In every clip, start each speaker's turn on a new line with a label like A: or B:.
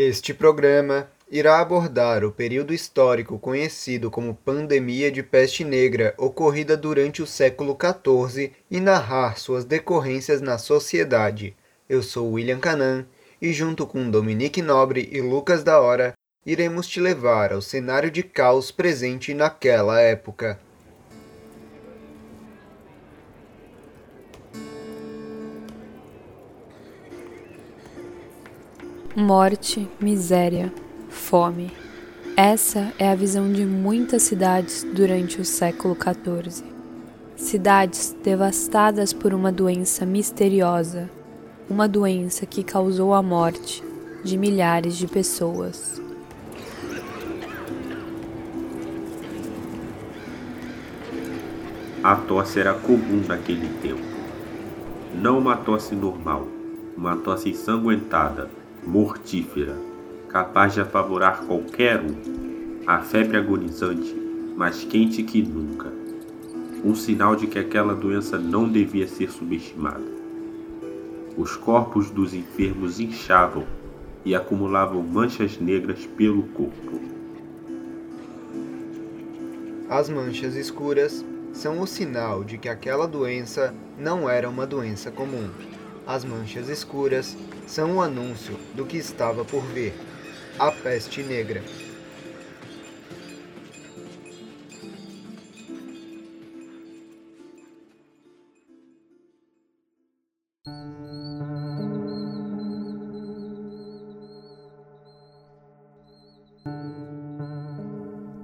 A: Este programa irá abordar o período histórico conhecido como Pandemia de Peste Negra, ocorrida durante o século XIV, e narrar suas decorrências na sociedade. Eu sou William Canan e, junto com Dominique Nobre e Lucas da Hora, iremos te levar ao cenário de caos presente naquela época.
B: Morte, miséria, fome. Essa é a visão de muitas cidades durante o século XIV. Cidades devastadas por uma doença misteriosa, uma doença que causou a morte de milhares de pessoas.
C: A tosse era comum naquele tempo. Não uma tosse normal, uma tosse ensanguentada, mortífera, capaz de apavorar qualquer um. A febre agonizante, mais quente que nunca. Um sinal de que aquela doença não devia ser subestimada. Os corpos dos enfermos inchavam e acumulavam manchas negras pelo corpo.
A: As manchas escuras são o sinal de que aquela doença não era uma doença comum. As manchas escuras são o anúncio do que estava por vir a peste negra.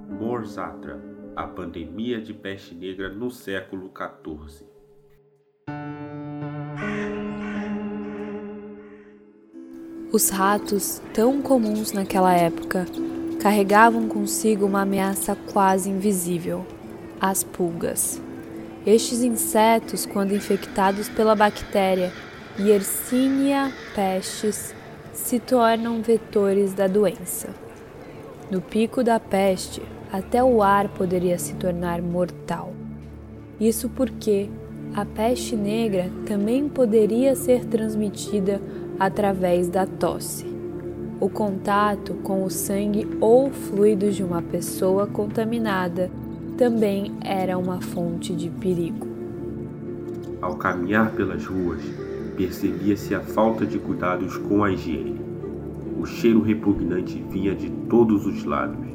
C: Morzatra, a pandemia de peste negra no século XIV.
B: Os ratos, tão comuns naquela época, carregavam consigo uma ameaça quase invisível: as pulgas. Estes insetos, quando infectados pela bactéria Yersinia pestis, se tornam vetores da doença. No pico da peste, até o ar poderia se tornar mortal. Isso porque a peste negra também poderia ser transmitida através da tosse. O contato com o sangue ou fluidos de uma pessoa contaminada também era uma fonte de perigo.
C: Ao caminhar pelas ruas, percebia-se a falta de cuidados com a higiene. O cheiro repugnante vinha de todos os lados,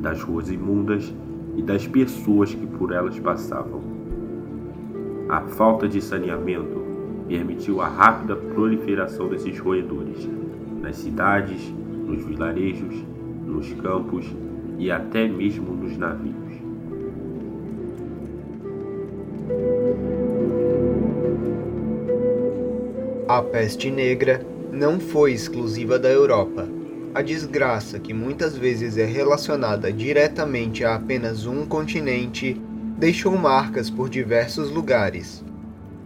C: das ruas imundas e das pessoas que por elas passavam. A falta de saneamento permitiu a rápida proliferação desses roedores nas cidades, nos vilarejos, nos campos e até mesmo nos navios.
A: A peste negra não foi exclusiva da Europa. A desgraça, que muitas vezes é relacionada diretamente a apenas um continente, deixou marcas por diversos lugares,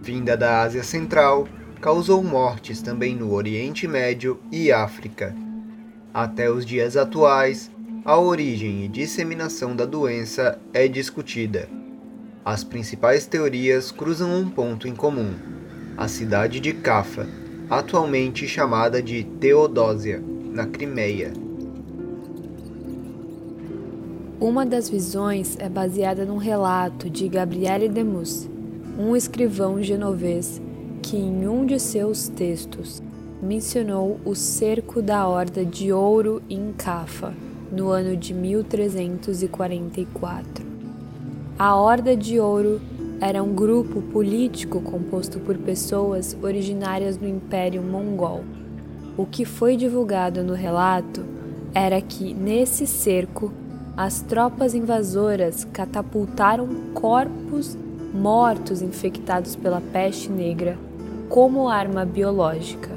A: vinda da Ásia Central, causou mortes também no Oriente Médio e África. Até os dias atuais, a origem e disseminação da doença é discutida. As principais teorias cruzam um ponto em comum: a cidade de Cafa, atualmente chamada de Teodósia, na Crimeia.
B: Uma das visões é baseada num relato de Gabriele Demus, um escrivão genovês que, em um de seus textos, mencionou o cerco da Horda de Ouro em Cafa, no ano de 1344. A Horda de Ouro era um grupo político composto por pessoas originárias do Império Mongol. O que foi divulgado no relato era que, nesse cerco, as tropas invasoras catapultaram corpos mortos infectados pela peste negra como arma biológica.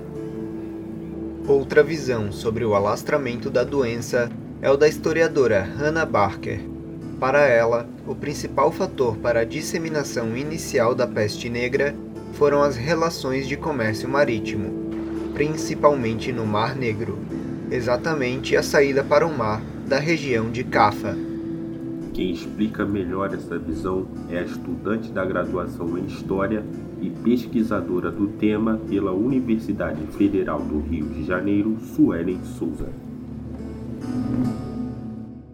A: Outra visão sobre o alastramento da doença é o da historiadora Hannah Barker. Para ela, o principal fator para a disseminação inicial da peste negra foram as relações de comércio marítimo, principalmente no Mar Negro, exatamente a saída para o mar da região de Cafa.
C: Quem explica melhor essa visão é a estudante da graduação em História e pesquisadora do tema pela Universidade Federal do Rio de Janeiro, Suelen Souza.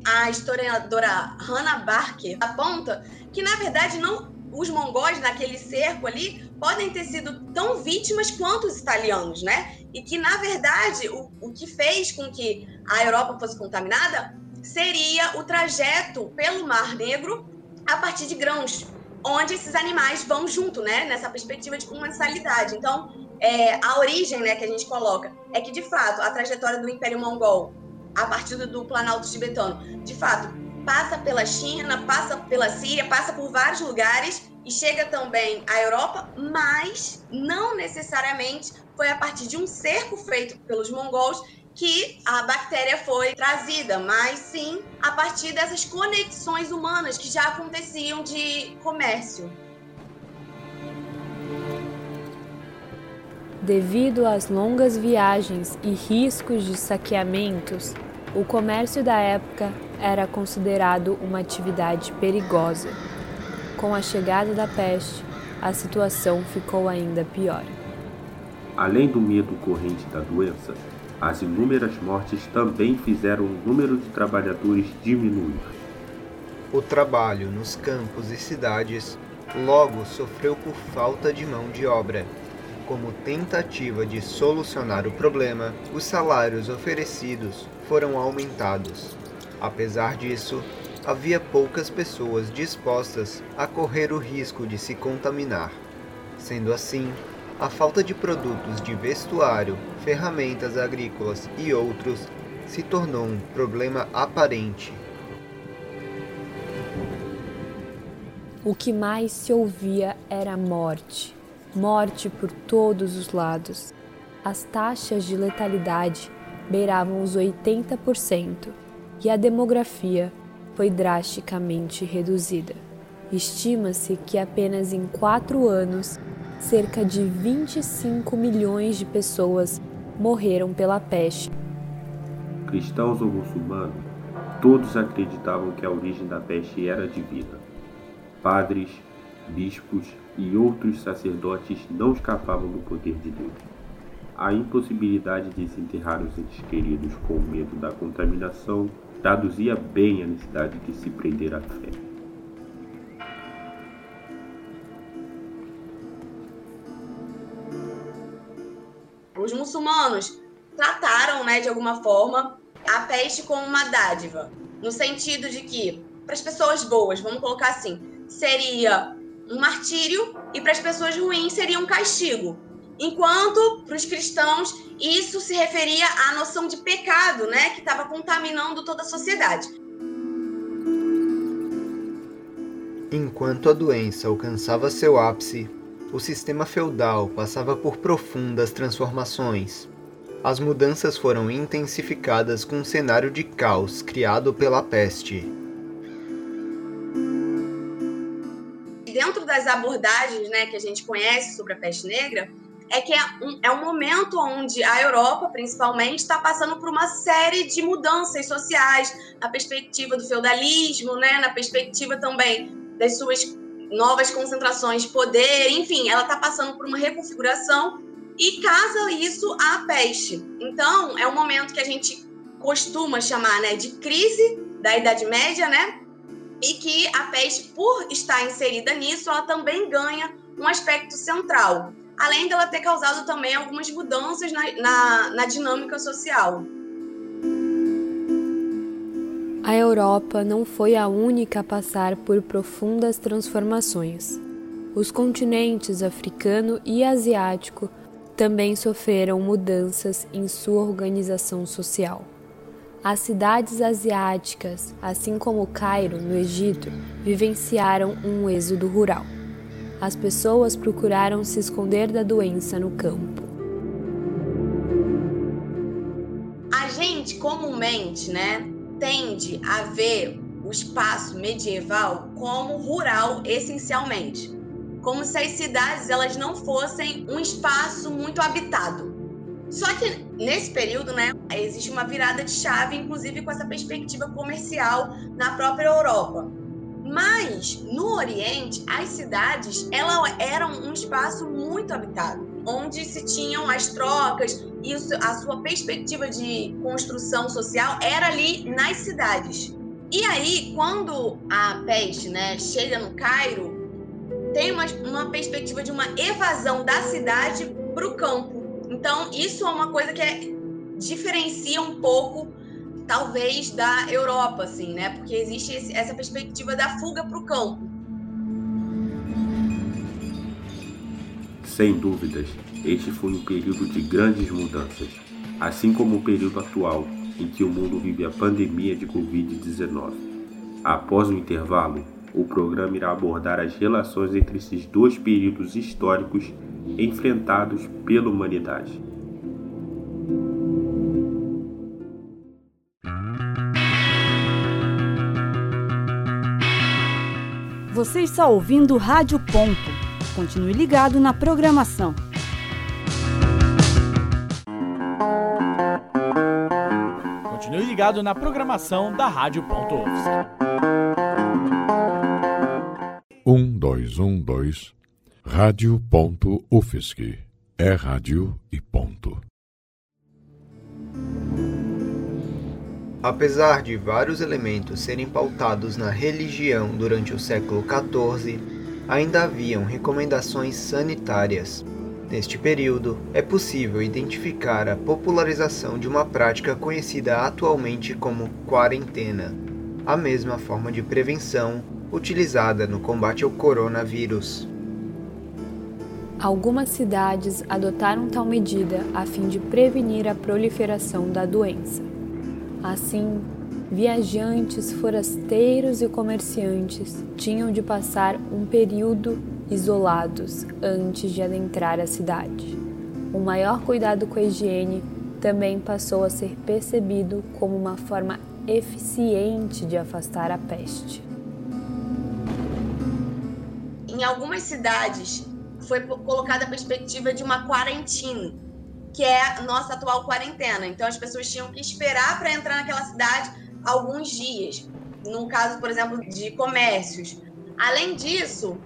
D: A historiadora Hannah Barker aponta que, na verdade, não os mongóis naquele cerco ali podem ter sido tão vítimas quanto os italianos, né? E que, na verdade, o, o que fez com que a Europa fosse contaminada seria o trajeto pelo Mar Negro a partir de grãos, onde esses animais vão junto, né? Nessa perspectiva de comensalidade. Então, é, a origem né, que a gente coloca é que, de fato, a trajetória do Império Mongol, a partir do Planalto Tibetano, de fato, passa pela China, passa pela Síria, passa por vários lugares e chega também à Europa, mas não necessariamente foi a partir de um cerco feito pelos mongols que a bactéria foi trazida, mas sim a partir dessas conexões humanas que já aconteciam de comércio.
B: Devido às longas viagens e riscos de saqueamentos, o comércio da época era considerado uma atividade perigosa. Com a chegada da peste, a situação ficou ainda pior.
C: Além do medo corrente da doença, as inúmeras mortes também fizeram o número de trabalhadores diminuir.
A: O trabalho nos campos e cidades logo sofreu por falta de mão de obra. Como tentativa de solucionar o problema, os salários oferecidos foram aumentados. Apesar disso, havia poucas pessoas dispostas a correr o risco de se contaminar. Sendo assim, a falta de produtos de vestuário, ferramentas agrícolas e outros se tornou um problema aparente.
B: O que mais se ouvia era morte. Morte por todos os lados. As taxas de letalidade beiravam os 80% e a demografia foi drasticamente reduzida. Estima-se que apenas em quatro anos, cerca de 25 milhões de pessoas morreram pela peste.
C: Cristãos ou muçulmanos, todos acreditavam que a origem da peste era divina. Padres, bispos e outros sacerdotes não escapavam do poder de Deus. A impossibilidade de se enterrar os entes queridos com medo da contaminação traduzia bem a necessidade de se prender à fé.
D: Os muçulmanos trataram, né, de alguma forma, a peste como uma dádiva, no sentido de que, para as pessoas boas, vamos colocar assim, seria um martírio e para as pessoas ruins seria um castigo. Enquanto para os cristãos isso se referia à noção de pecado, né, que estava contaminando toda a sociedade.
A: Enquanto a doença alcançava seu ápice, o sistema feudal passava por profundas transformações. As mudanças foram intensificadas com um cenário de caos criado pela peste.
D: Dentro das abordagens né, que a gente conhece sobre a peste negra, é que é um, é um momento onde a Europa, principalmente, está passando por uma série de mudanças sociais, na perspectiva do feudalismo, né, na perspectiva também das suas novas concentrações de poder, enfim, ela está passando por uma reconfiguração e casa isso à peste. Então, é um momento que a gente costuma chamar né, de crise da Idade Média, né? E que a peste, por estar inserida nisso, ela também ganha um aspecto central além dela ter causado também algumas mudanças na, na, na dinâmica social.
B: A Europa não foi a única a passar por profundas transformações. Os continentes africano e asiático também sofreram mudanças em sua organização social. As cidades asiáticas, assim como Cairo, no Egito, vivenciaram um êxodo rural as pessoas procuraram se esconder da doença no campo.
D: A gente comumente, né, tende a ver o espaço medieval como rural essencialmente, como se as cidades elas não fossem um espaço muito habitado. Só que nesse período, né, existe uma virada de chave, inclusive com essa perspectiva comercial na própria Europa. Mas no Oriente, as cidades elas eram um espaço muito habitado, onde se tinham as trocas e a sua perspectiva de construção social era ali nas cidades. E aí, quando a peste né, chega no Cairo, tem uma, uma perspectiva de uma evasão da cidade para o campo. Então, isso é uma coisa que é, diferencia um pouco, talvez, da Europa, assim, né? Porque existe esse, essa perspectiva da fuga para o campo.
C: Sem dúvidas, este foi um período de grandes mudanças, assim como o período atual, em que o mundo vive a pandemia de Covid-19. Após o intervalo, o programa irá abordar as relações entre esses dois períodos históricos enfrentados pela humanidade.
E: Você está ouvindo Rádio Ponto. Continue ligado na programação.
F: Continue ligado na programação da Rádio Ponto
G: Um, dois, um, dois. Rádio.UFSC. É rádio e ponto.
A: Apesar de vários elementos serem pautados na religião durante o século XIV, ainda haviam recomendações sanitárias. Neste período, é possível identificar a popularização de uma prática conhecida atualmente como quarentena, a mesma forma de prevenção utilizada no combate ao coronavírus.
B: Algumas cidades adotaram tal medida a fim de prevenir a proliferação da doença. Assim, viajantes, forasteiros e comerciantes tinham de passar um período isolados antes de adentrar a cidade. O maior cuidado com a higiene também passou a ser percebido como uma forma eficiente de afastar a peste.
D: Em algumas cidades, foi colocada a perspectiva de uma quarentena, que é a nossa atual quarentena. Então as pessoas tinham que esperar para entrar naquela cidade alguns dias, no caso, por exemplo, de comércios. Além disso,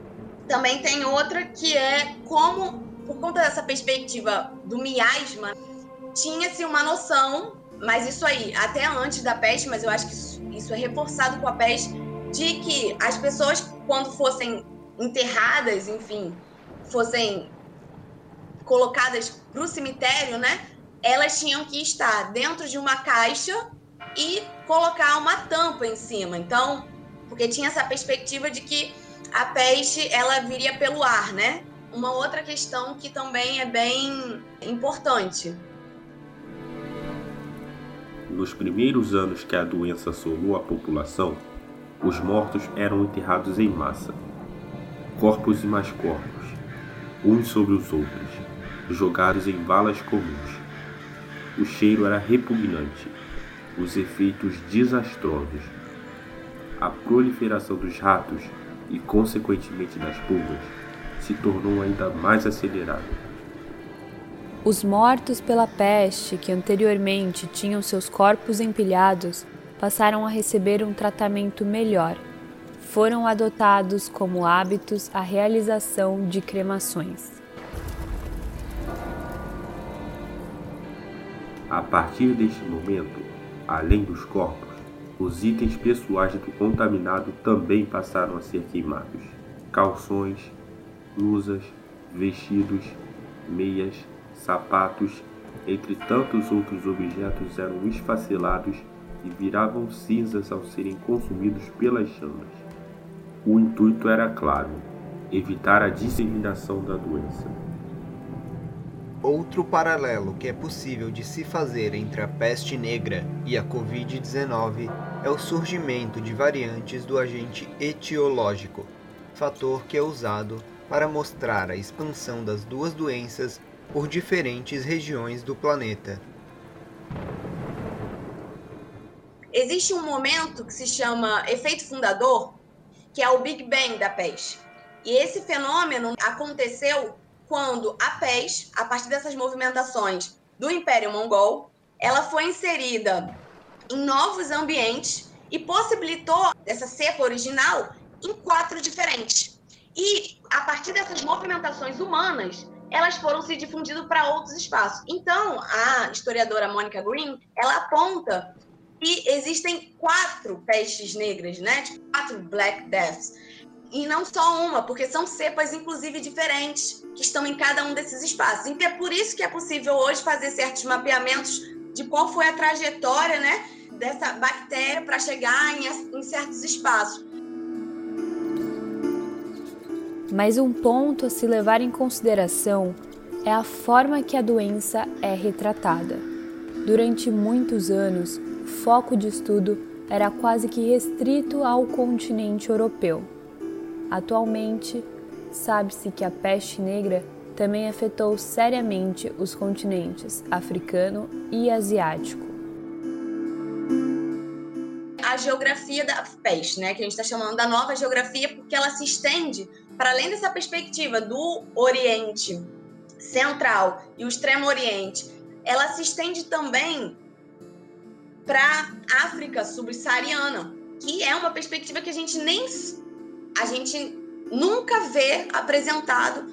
D: também tem outra que é como, por conta dessa perspectiva do miasma, tinha-se uma noção, mas isso aí, até antes da peste, mas eu acho que isso, isso é reforçado com a peste, de que as pessoas, quando fossem enterradas, enfim, fossem colocadas para o cemitério, né? Elas tinham que estar dentro de uma caixa e colocar uma tampa em cima. Então, porque tinha essa perspectiva de que a peste ela viria pelo ar, né? Uma outra questão que também é bem importante.
C: Nos primeiros anos que a doença assolou a população, os mortos eram enterrados em massa, corpos e mais corpos uns sobre os outros, jogados em valas comuns. O cheiro era repugnante, os efeitos desastrosos. A proliferação dos ratos e, consequentemente, das pulgas se tornou ainda mais acelerada.
B: Os mortos pela peste, que anteriormente tinham seus corpos empilhados, passaram a receber um tratamento melhor foram adotados como hábitos a realização de cremações.
C: A partir deste momento, além dos corpos, os itens pessoais do contaminado também passaram a ser queimados. Calções, blusas, vestidos, meias, sapatos, entre tantos outros objetos eram esfacelados e viravam cinzas ao serem consumidos pelas chamas. O intuito era claro: evitar a disseminação da doença.
A: Outro paralelo que é possível de se fazer entre a peste negra e a Covid-19 é o surgimento de variantes do agente etiológico, fator que é usado para mostrar a expansão das duas doenças por diferentes regiões do planeta.
D: Existe um momento que se chama efeito fundador, que é o Big Bang da peste. E esse fenômeno aconteceu quando a peste, a partir dessas movimentações do Império Mongol, ela foi inserida em novos ambientes e possibilitou essa cepa original em quatro diferentes. E a partir dessas movimentações humanas, elas foram se difundindo para outros espaços. Então, a historiadora Mônica Green, ela aponta que existem quatro pestes negras, né? Tipo, quatro Black Deaths. E não só uma, porque são cepas, inclusive, diferentes, que estão em cada um desses espaços. Então, é por isso que é possível hoje fazer certos mapeamentos de qual foi a trajetória, né? Dessa bactéria para chegar em, em certos espaços.
B: Mas um ponto a se levar em consideração é a forma que a doença é retratada. Durante muitos anos, o foco de estudo era quase que restrito ao continente europeu. Atualmente, sabe-se que a peste negra também afetou seriamente os continentes africano e asiático.
D: A geografia da peste, né, que a gente está chamando da nova geografia, porque ela se estende para além dessa perspectiva do Oriente Central e o Extremo Oriente, ela se estende também para África subsaariana, que é uma perspectiva que a gente nem a gente nunca vê apresentado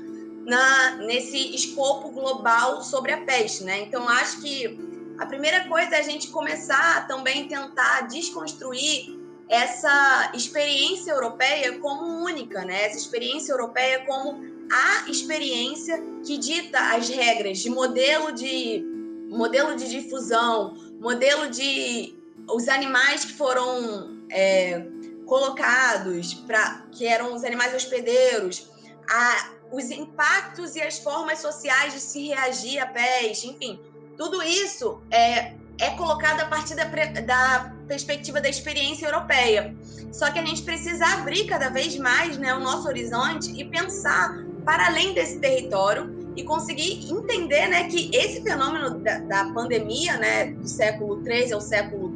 D: na nesse escopo global sobre a peste, né? Então acho que a primeira coisa é a gente começar a também tentar desconstruir essa experiência europeia como única, né? Essa experiência europeia como a experiência que dita as regras de modelo de modelo de difusão, modelo de os animais que foram é, colocados para que eram os animais hospedeiros, a, os impactos e as formas sociais de se reagir à peste, enfim, tudo isso é, é colocado a partir da, da perspectiva da experiência europeia. Só que a gente precisa abrir cada vez mais né, o nosso horizonte e pensar para além desse território e conseguir entender né, que esse fenômeno da, da pandemia né, do século XIII ao século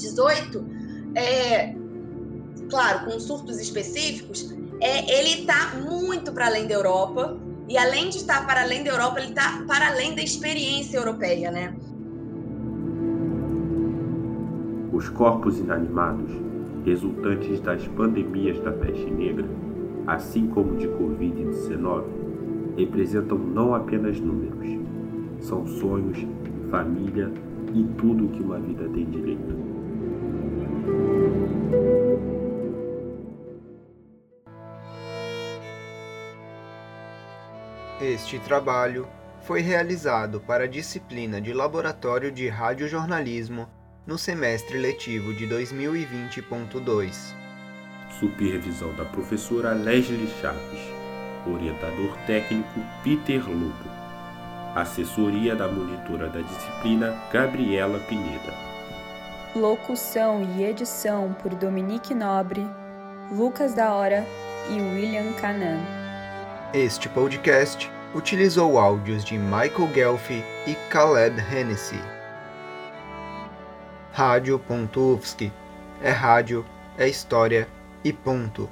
D: XVIII, é, claro, com surtos específicos, é, ele está muito para além da Europa e além de estar para além da Europa, ele está para além da experiência europeia, né?
C: Os corpos inanimados, resultantes das pandemias da peste negra, assim como de Covid-19, representam não apenas números, são sonhos, família e tudo o que uma vida tem direito.
A: Este trabalho foi realizado para a disciplina de Laboratório de Radiojornalismo no semestre letivo de 2020.2.
C: Supervisão da professora Leslie Chaves, orientador técnico Peter Lobo, assessoria da monitora da disciplina Gabriela Pineda.
B: Locução e edição por Dominique Nobre, Lucas da Hora e William Canan.
A: Este podcast utilizou áudios de Michael Gelfi e Caleb Hennessy. Rádio.UFSC. É rádio, é história e ponto.